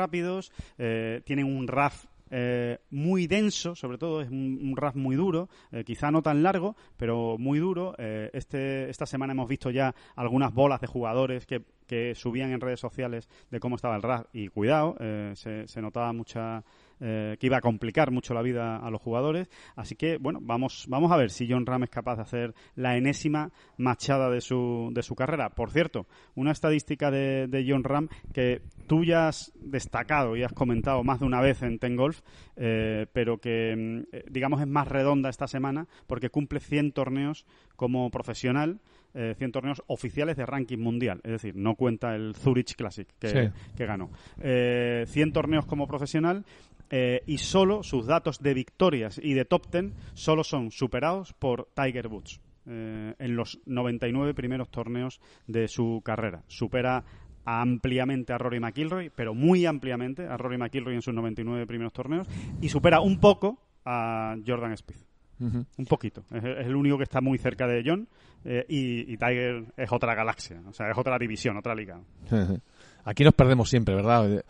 eh, tienen un RAF eh, muy denso, sobre todo es un, RAF muy duro, eh, quizá no tan largo, pero muy duro. este, esta semana hemos visto ya algunas bolas de jugadores que, que subían en redes sociales de cómo estaba el RAF y cuidado, se, se, notaba mucha eh, que iba a complicar mucho la vida a los jugadores. Así que, bueno, vamos, vamos a ver si John Ram es capaz de hacer la enésima machada de su, de su carrera. Por cierto, una estadística de, de John Ram que tú ya has destacado y has comentado más de una vez en Ten Golf, eh, pero que, mm, eh, digamos, es más redonda esta semana porque cumple 100 torneos como profesional. 100 torneos oficiales de ranking mundial, es decir, no cuenta el Zurich Classic que, que ganó. 100 torneos como profesional eh, y solo sus datos de victorias y de top ten solo son superados por Tiger Woods eh, en los 99 primeros torneos de su carrera. Supera ampliamente a Rory McIlroy, pero muy ampliamente a Rory McIlroy en sus 99 primeros torneos y supera un poco a Jordan Spieth. Un poquito. Es, el único que está muy cerca de John eh, y, y, Tiger es otra galaxia, o sea, es otra división, otra liga. Aquí nos perdemos siempre, ¿verdad?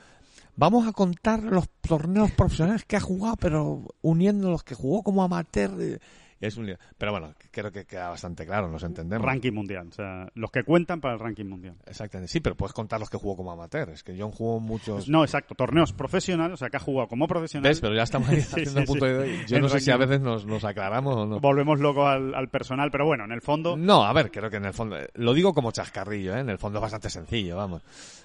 Vamos a contar los torneos profesionales que ha jugado, pero uniendo los que jugó como amateur. Es un Pero bueno, creo que queda bastante claro, nos entendemos. Ranking mundial, o sea, los que cuentan para el ranking mundial. Exactamente, sí, pero puedes contar los que jugó como amateur. Es que John jugó muchos. No, exacto, torneos profesionales, o sea, que ha jugado como profesional. ¿Ves? Pero ya estamos ahí haciendo punto de. Yo no sé si a veces nos, nos aclaramos o no. Volvemos loco al, al, personal, pero bueno, en el fondo. No, a ver, creo que en el fondo. Lo digo como chascarrillo, ¿eh? En el fondo es bastante sencillo, vamos.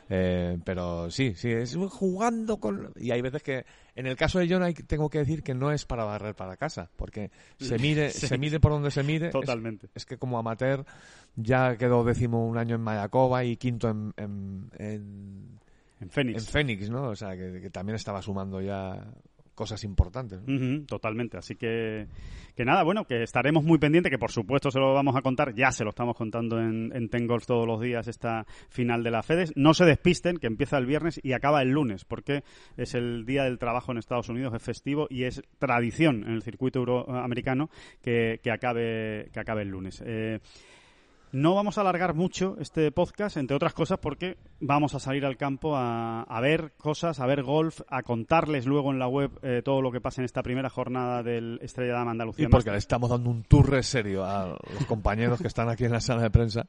Eh, pero sí, sí, es jugando con... Y hay veces que, en el caso de John, tengo que decir que no es para barrer para casa, porque se mide, se mide por donde se mide. Totalmente. Es, que como amateur ya quedó décimo un año en Mayacoba y quinto en, en, en, en Fénix. En Fénix, ¿no? O sea, que, también estaba sumando ya cosas importantes. totalmente. Así que, que nada, bueno, que estaremos muy pendientes, que por supuesto se lo vamos a contar, ya se lo estamos contando en, en Ten Golf todos los días esta final de la FEDES. No se despisten, que empieza el viernes y acaba el lunes, porque es el día del trabajo en Estados Unidos, es festivo y es tradición en el circuito euroamericano que, que, acabe, que acabe el lunes. Eh, no vamos a alargar mucho este podcast, entre otras cosas, porque vamos a salir al campo a, ver cosas, a ver golf, a contarles luego en la web eh, todo lo que pasa en esta primera jornada del Estrella de Andalucía. Y porque le estamos dando un tour serio a los compañeros que están aquí en la sala de prensa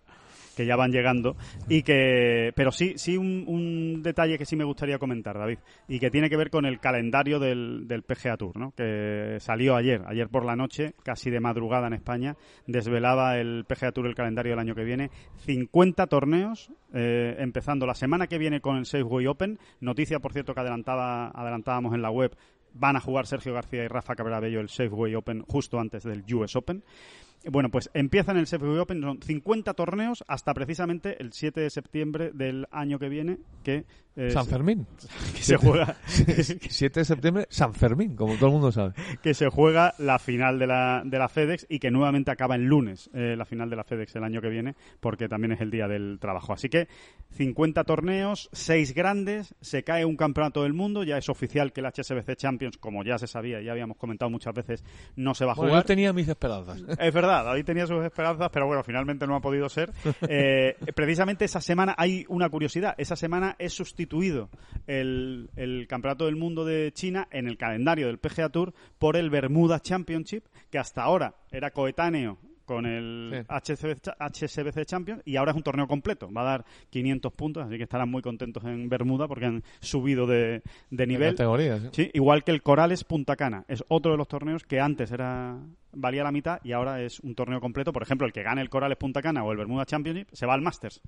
que ya van llegando y que pero sí sí un, detalle que sí me gustaría comentar David y que tiene que ver con el calendario del, del PGA Tour ¿no? que salió ayer ayer por la noche casi de madrugada en España desvelaba el PGA Tour el calendario del año que viene. 50 torneos eh, empezando la semana que viene con el Safeway Open. Noticia por cierto que adelantaba adelantábamos en la web van a jugar Sergio García y Rafa Cabrera Bello el Safeway Open justo antes del US Open bueno, pues empieza en el CFW Open, son 50 torneos hasta precisamente el 7 de septiembre del año que viene, que, eh, San Fermín. que se juega 7 de septiembre, San Fermín, como todo el mundo sabe. que se juega la final de la, de la FedEx y que nuevamente acaba el lunes eh, la final de la FedEx el año que viene, porque también es el día del trabajo. Así que 50 torneos, 6 grandes, se cae un campeonato del mundo, ya es oficial que el HSBC Champions, como ya se sabía, ya habíamos comentado muchas veces, no se va a Bueno, jugar. yo tenía mis esperanzas. Es verdad, David tenía sus esperanzas, pero bueno, finalmente no ha podido ser. Eh, precisamente esa semana hay una curiosidad. Esa semana es sustituido el, el Campeonato del Mundo de China en el calendario del PGA Tour por el Bermuda Championship, que hasta ahora era coetáneo con el HSBC, Cha- HSBC Champions y ahora es un torneo completo. Va a dar 500 puntos, así que estarán muy contentos en Bermuda porque han subido de, de nivel. Sí, igual que el Corales Punta Cana. Es otro de los torneos que antes era valía la mitad y ahora es un torneo completo. Por ejemplo, el que gane el Corales Punta Cana o el Bermuda Championship se va al Masters.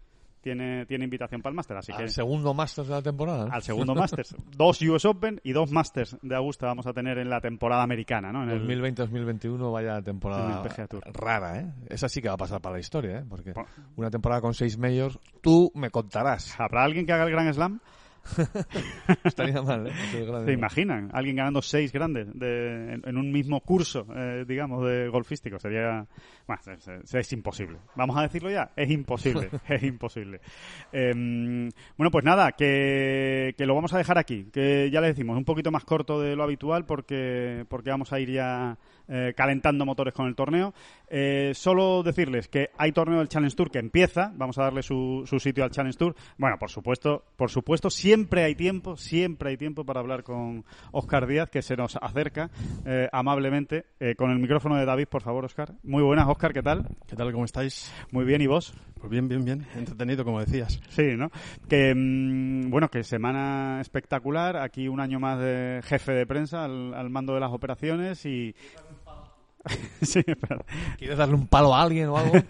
Tiene, tiene invitación para el Masters, así que Al segundo Masters de la temporada. ¿no? al segundo Masters. Dos US Open y dos Masters de Augusta vamos a tener en la temporada americana, ¿no? En el- 2020-2021 vaya temporada rara, ¿eh? Esa sí que va a pasar para la historia, ¿eh? Porque una temporada con seis majors, tú me contarás. ¿Habrá alguien que haga el Grand Slam? Estaría mal, ¿eh? ¿Se imaginan? Alguien ganando seis grandes de- en, en un mismo curso, eh, digamos, de golfístico. Sería. Bueno, es, es- es imposible. Vamos a decirlo ya. Es imposible. es imposible. Em, bueno, pues nada, que, que lo vamos a dejar aquí. Que ya les decimos, un poquito más corto de lo habitual porque, porque vamos a ir ya eh, calentando motores con el torneo. Eh, solo decirles que hay torneo del Challenge Tour que empieza. Vamos a darle su, su sitio al Challenge Tour. Bueno, por supuesto, por supuesto, siempre hay tiempo, siempre hay tiempo para hablar con Oscar Díaz, que se nos acerca eh, amablemente eh, con el micrófono de David, por favor, Oscar. Muy buenas, Oscar, ¿qué tal? ¿Qué tal? ¿Cómo estáis? Muy bien, ¿y vos? Pues bien, bien, bien. Entretenido, como decías. Sí, ¿no? Que, mm, bueno, que semana espectacular. Aquí un año más de jefe de prensa al, al mando de las operaciones y... sí, espera. ¿Quieres darle un palo a alguien o algo?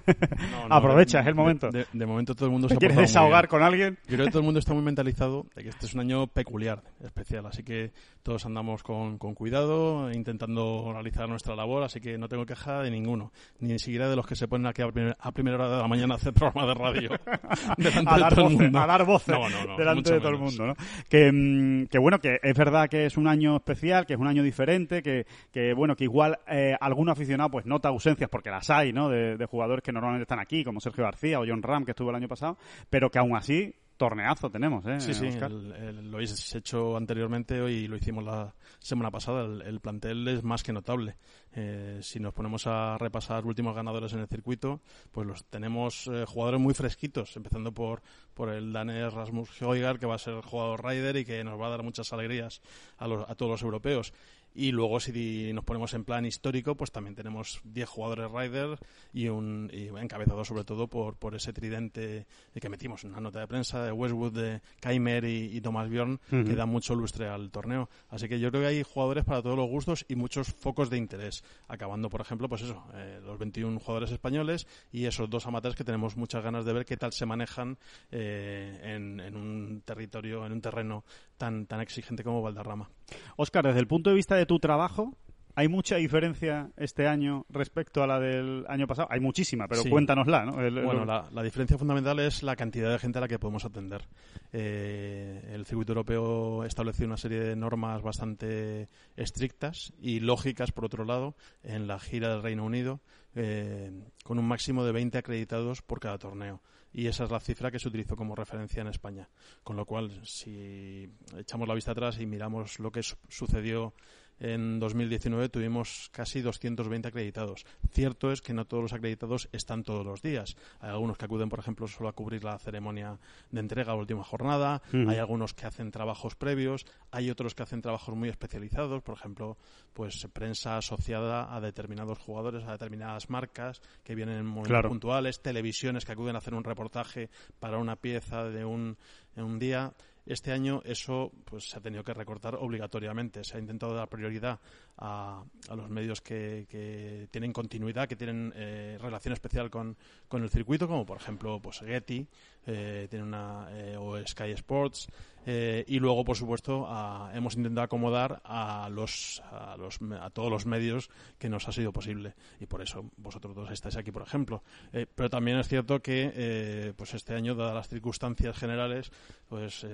No, no, Aprovecha, de- es el momento. De, de momento todo el mundo se ¿Te ha quieres desahogar con alguien? Yo creo que todo el mundo está muy mentalizado de que este es un año peculiar, especial, así que todos andamos con, con cuidado, intentando realizar nuestra labor, así que no tengo queja de ninguno, ni siquiera de los que se ponen aquí a, primer- a primera hora de la mañana a hacer programa de radio. delante a de dar todo el voces, mundo. a dar voces No, no, no, delante de todo el menos. mundo, ¿no? Que, mm, que bueno, que es verdad que es un año especial, que es un año diferente, que, que bueno, que igual eh, algún aficionado pues nota ausencias porque las hay, ¿no? De, de jugadores que normalmente están aquí, como Sergio García o John Ram, que estuvo el año pasado, pero que aún así torneazo tenemos, ¿eh? Sí, sí, Óscar? el- el- lo habéis hecho anteriormente y lo hicimos la semana pasada. El, el plantel es más que notable. Eh, si nos ponemos a repasar últimos ganadores en el circuito, pues los tenemos eh, jugadores muy fresquitos, empezando por, por el danés Rasmus Højgaard, que va a ser jugador rider y que nos va a dar muchas alegrías a, los- a todos los europeos. Y luego, si nos ponemos en plan histórico, pues también tenemos 10 jugadores Ryder y un y encabezado sobre todo por, por ese tridente que metimos en una nota de prensa de Westwood, de Kaimer y, y Thomas Bjorn, que da mucho lustre al torneo. Así que yo creo que hay jugadores para todos los gustos y muchos focos de interés. Acabando, por ejemplo, pues eso, eh, los 21 jugadores españoles y esos dos amateurs que tenemos muchas ganas de ver qué tal se manejan eh, en, en un territorio, en un terreno tan, tan exigente como Valderrama. Óscar, desde el punto de vista de tu trabajo, ¿hay mucha diferencia este año respecto a la del año pasado? Hay muchísima, pero Sí. cuéntanosla, ¿no? El- Bueno, la, la diferencia fundamental es la cantidad de gente a la que podemos atender. Eh, el circuito europeo estableció una serie de normas bastante estrictas y lógicas, por otro lado, en la gira del Reino Unido, eh, con un máximo de 20 acreditados por cada torneo. Y esa es la cifra que se utilizó como referencia en España. Con lo cual, si echamos la vista atrás y miramos lo que su- sucedió en 2019 tuvimos casi 220 acreditados. Cierto es que no todos los acreditados están todos los días. Hay algunos que acuden, por ejemplo, solo a cubrir la ceremonia de entrega o última jornada. Hay algunos que hacen trabajos previos. Hay otros que hacen trabajos muy especializados. Por ejemplo, pues prensa asociada a determinados jugadores, a determinadas marcas que vienen en momentos Claro. puntuales. Televisiones que acuden a hacer un reportaje para una pieza de un, en un día. Este año eso pues se ha tenido que recortar obligatoriamente. Se ha intentado dar prioridad a, a los medios que, que tienen continuidad, que tienen eh, relación especial con, con el circuito, como por ejemplo pues Getty, eh, tiene una, eh, o Sky Sports, Eh, y luego, por supuesto, a- hemos intentado acomodar a, los, a, los, a todos los medios que nos ha sido posible. Y por eso vosotros dos estáis aquí, por ejemplo. Eh, pero también es cierto que eh, pues este año, dadas las circunstancias generales, pues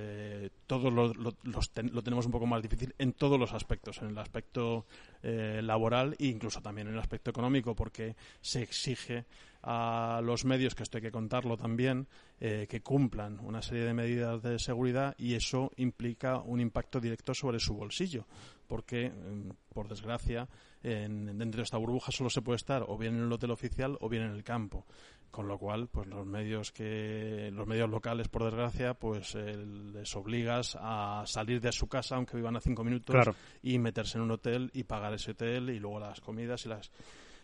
todos lo, lo- los ten- lo tenemos un poco más difícil en todos los aspectos, en el aspecto laboral e incluso también en el aspecto económico, porque se exige a los medios, que esto hay que contarlo también, eh, que cumplan una serie de medidas de seguridad y eso implica un impacto directo sobre su bolsillo, porque, mm, por desgracia, en- dentro de esta burbuja solo se puede estar o bien en el hotel oficial o bien en el campo. Con lo cual, pues los medios que los medios locales, por desgracia, pues eh, les obligas a salir de su casa, aunque vivan a cinco minutos, Claro. y meterse en un hotel y pagar ese hotel y luego las comidas y las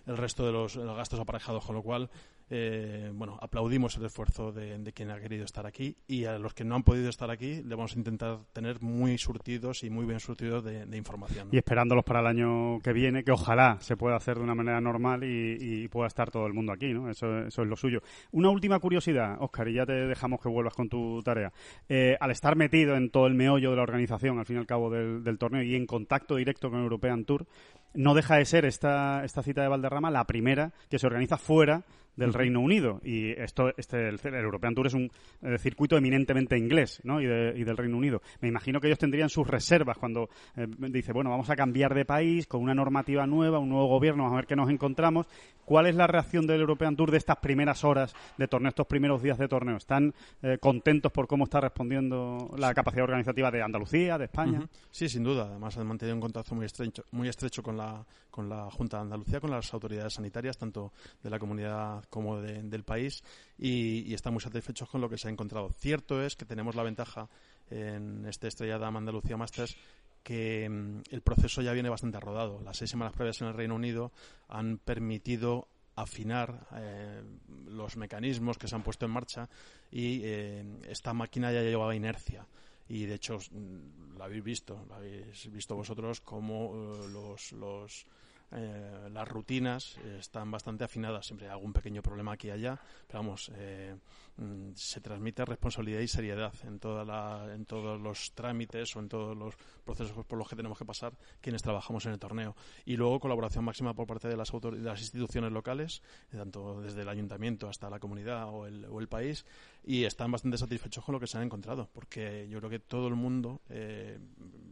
el resto de los, de los gastos aparejados, con lo cual, eh, bueno, aplaudimos el esfuerzo de, quien ha querido estar aquí y a los que no han podido estar aquí le vamos a intentar tener muy surtidos y muy bien surtidos de, información. Y esperándolos para el año que viene, que ojalá se pueda hacer de una manera normal y, pueda estar todo el mundo aquí, ¿no? Eso, eso es lo suyo. Una última curiosidad, Oscar, y ya te dejamos que vuelvas con tu tarea. Eh, al estar metido en todo el meollo de la organización, al fin y al cabo del, del torneo, y en contacto directo con European Tour, no deja de ser esta, esta cita de Valderrama la primera que se organiza fuera del Reino Unido. Y esto este el, el European Tour es un eh, circuito eminentemente inglés ¿no? y, de- y del Reino Unido. Me imagino que ellos tendrían sus reservas cuando eh, dice bueno vamos a cambiar de país con una normativa nueva un nuevo gobierno vamos a ver qué nos encontramos ¿cuál es la reacción del European Tour de estas primeras horas de torneo estos primeros días de torneo están eh, contentos por cómo está respondiendo la capacidad organizativa de Andalucía de España. Sí, sin duda. Además, han mantenido un contacto muy estrecho, muy estrecho con la, con la Junta de Andalucía, con las autoridades sanitarias, tanto de la comunidad como de- del país, y, y están muy satisfechos con lo que se ha encontrado. Cierto es que tenemos la ventaja en este Estrella Damm Andalucía Masters que mm, el proceso ya viene bastante rodado. Las seis semanas previas en el Reino Unido han permitido afinar eh, los mecanismos que se han puesto en marcha y eh, esta máquina ya llevaba inercia y de hecho mm, lo habéis visto, lo habéis visto vosotros cómo eh, los, los eh, las rutinas eh, están bastante afinadas. Siempre hay algún pequeño problema aquí y allá, pero vamos, eh, mm, se transmite responsabilidad y seriedad en, toda la, en todos los trámites o en todos los procesos por los que tenemos que pasar quienes trabajamos en el torneo. Y luego colaboración máxima por parte de las, de las instituciones locales, tanto desde el ayuntamiento hasta la comunidad o el, o el país, y están bastante satisfechos con lo que se han encontrado, porque yo creo que todo el mundo, eh,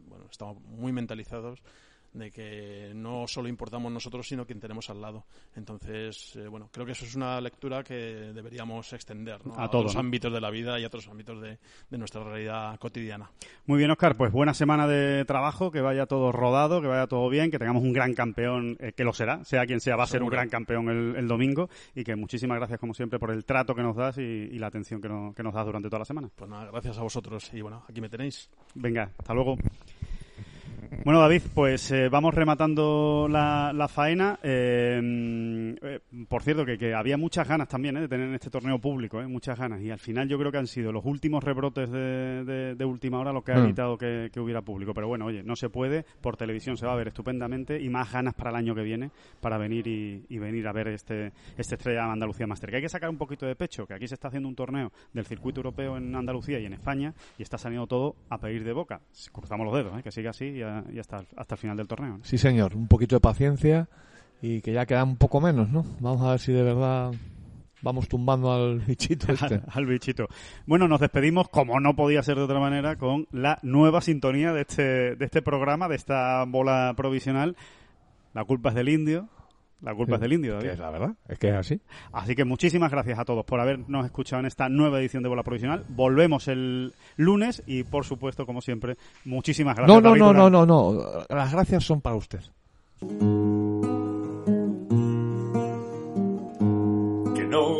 bueno, estamos muy mentalizados de que no solo importamos nosotros, sino quien tenemos al lado. Entonces, eh, bueno, creo que eso es una lectura que deberíamos extender ¿no? A a, todo, otros ¿no? ámbitos de la vida y a otros ámbitos de, de nuestra realidad cotidiana. Muy bien, Oscar, pues buena semana de trabajo, que vaya todo rodado, que vaya todo bien, que tengamos un gran campeón, eh, que lo será, sea quien sea, va a ser un gran campeón el, el domingo, y que muchísimas gracias, como siempre, por el trato que nos das y, y la atención que, no- que nos das durante toda la semana. Pues nada, gracias a vosotros y bueno, aquí me tenéis. Venga, hasta luego. Bueno, David, pues eh, vamos rematando la, la faena. Eh, eh, por cierto, que, que había muchas ganas también eh, de tener este torneo público, eh, muchas ganas. Y al final yo creo que han sido los últimos rebrotes de, de- de última hora lo que ha Mm. evitado que, que hubiera público. Pero bueno, oye, no se puede. Por televisión se va a ver estupendamente y más ganas para el año que viene para venir y, y venir a ver este, este Estrella Andalucía Master. Que hay que sacar un poquito de pecho, que aquí se está haciendo un torneo del circuito europeo en Andalucía y en España y está saliendo todo a pedir de boca. Cruzamos los dedos, ¿eh? que siga así y, a- y hasta, hasta el final del torneo. ¿no? Sí, señor, un poquito de paciencia y que ya queda un poco menos, ¿no? Vamos a ver si de verdad vamos tumbando al bichito este. Al, al bichito. Bueno, nos despedimos, como no podía ser de otra manera, con la nueva sintonía de este, de este programa, de esta bola provisional. La culpa es del indio. La culpa es del indio, David. Que es la verdad, es que es así. Así que muchísimas gracias a todos por habernos escuchado en esta nueva edición de Bola Provisional. Volvemos el lunes y, por supuesto, como siempre, muchísimas gracias. No, no, David no, no, no, no. Las gracias son para usted.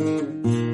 Thank you.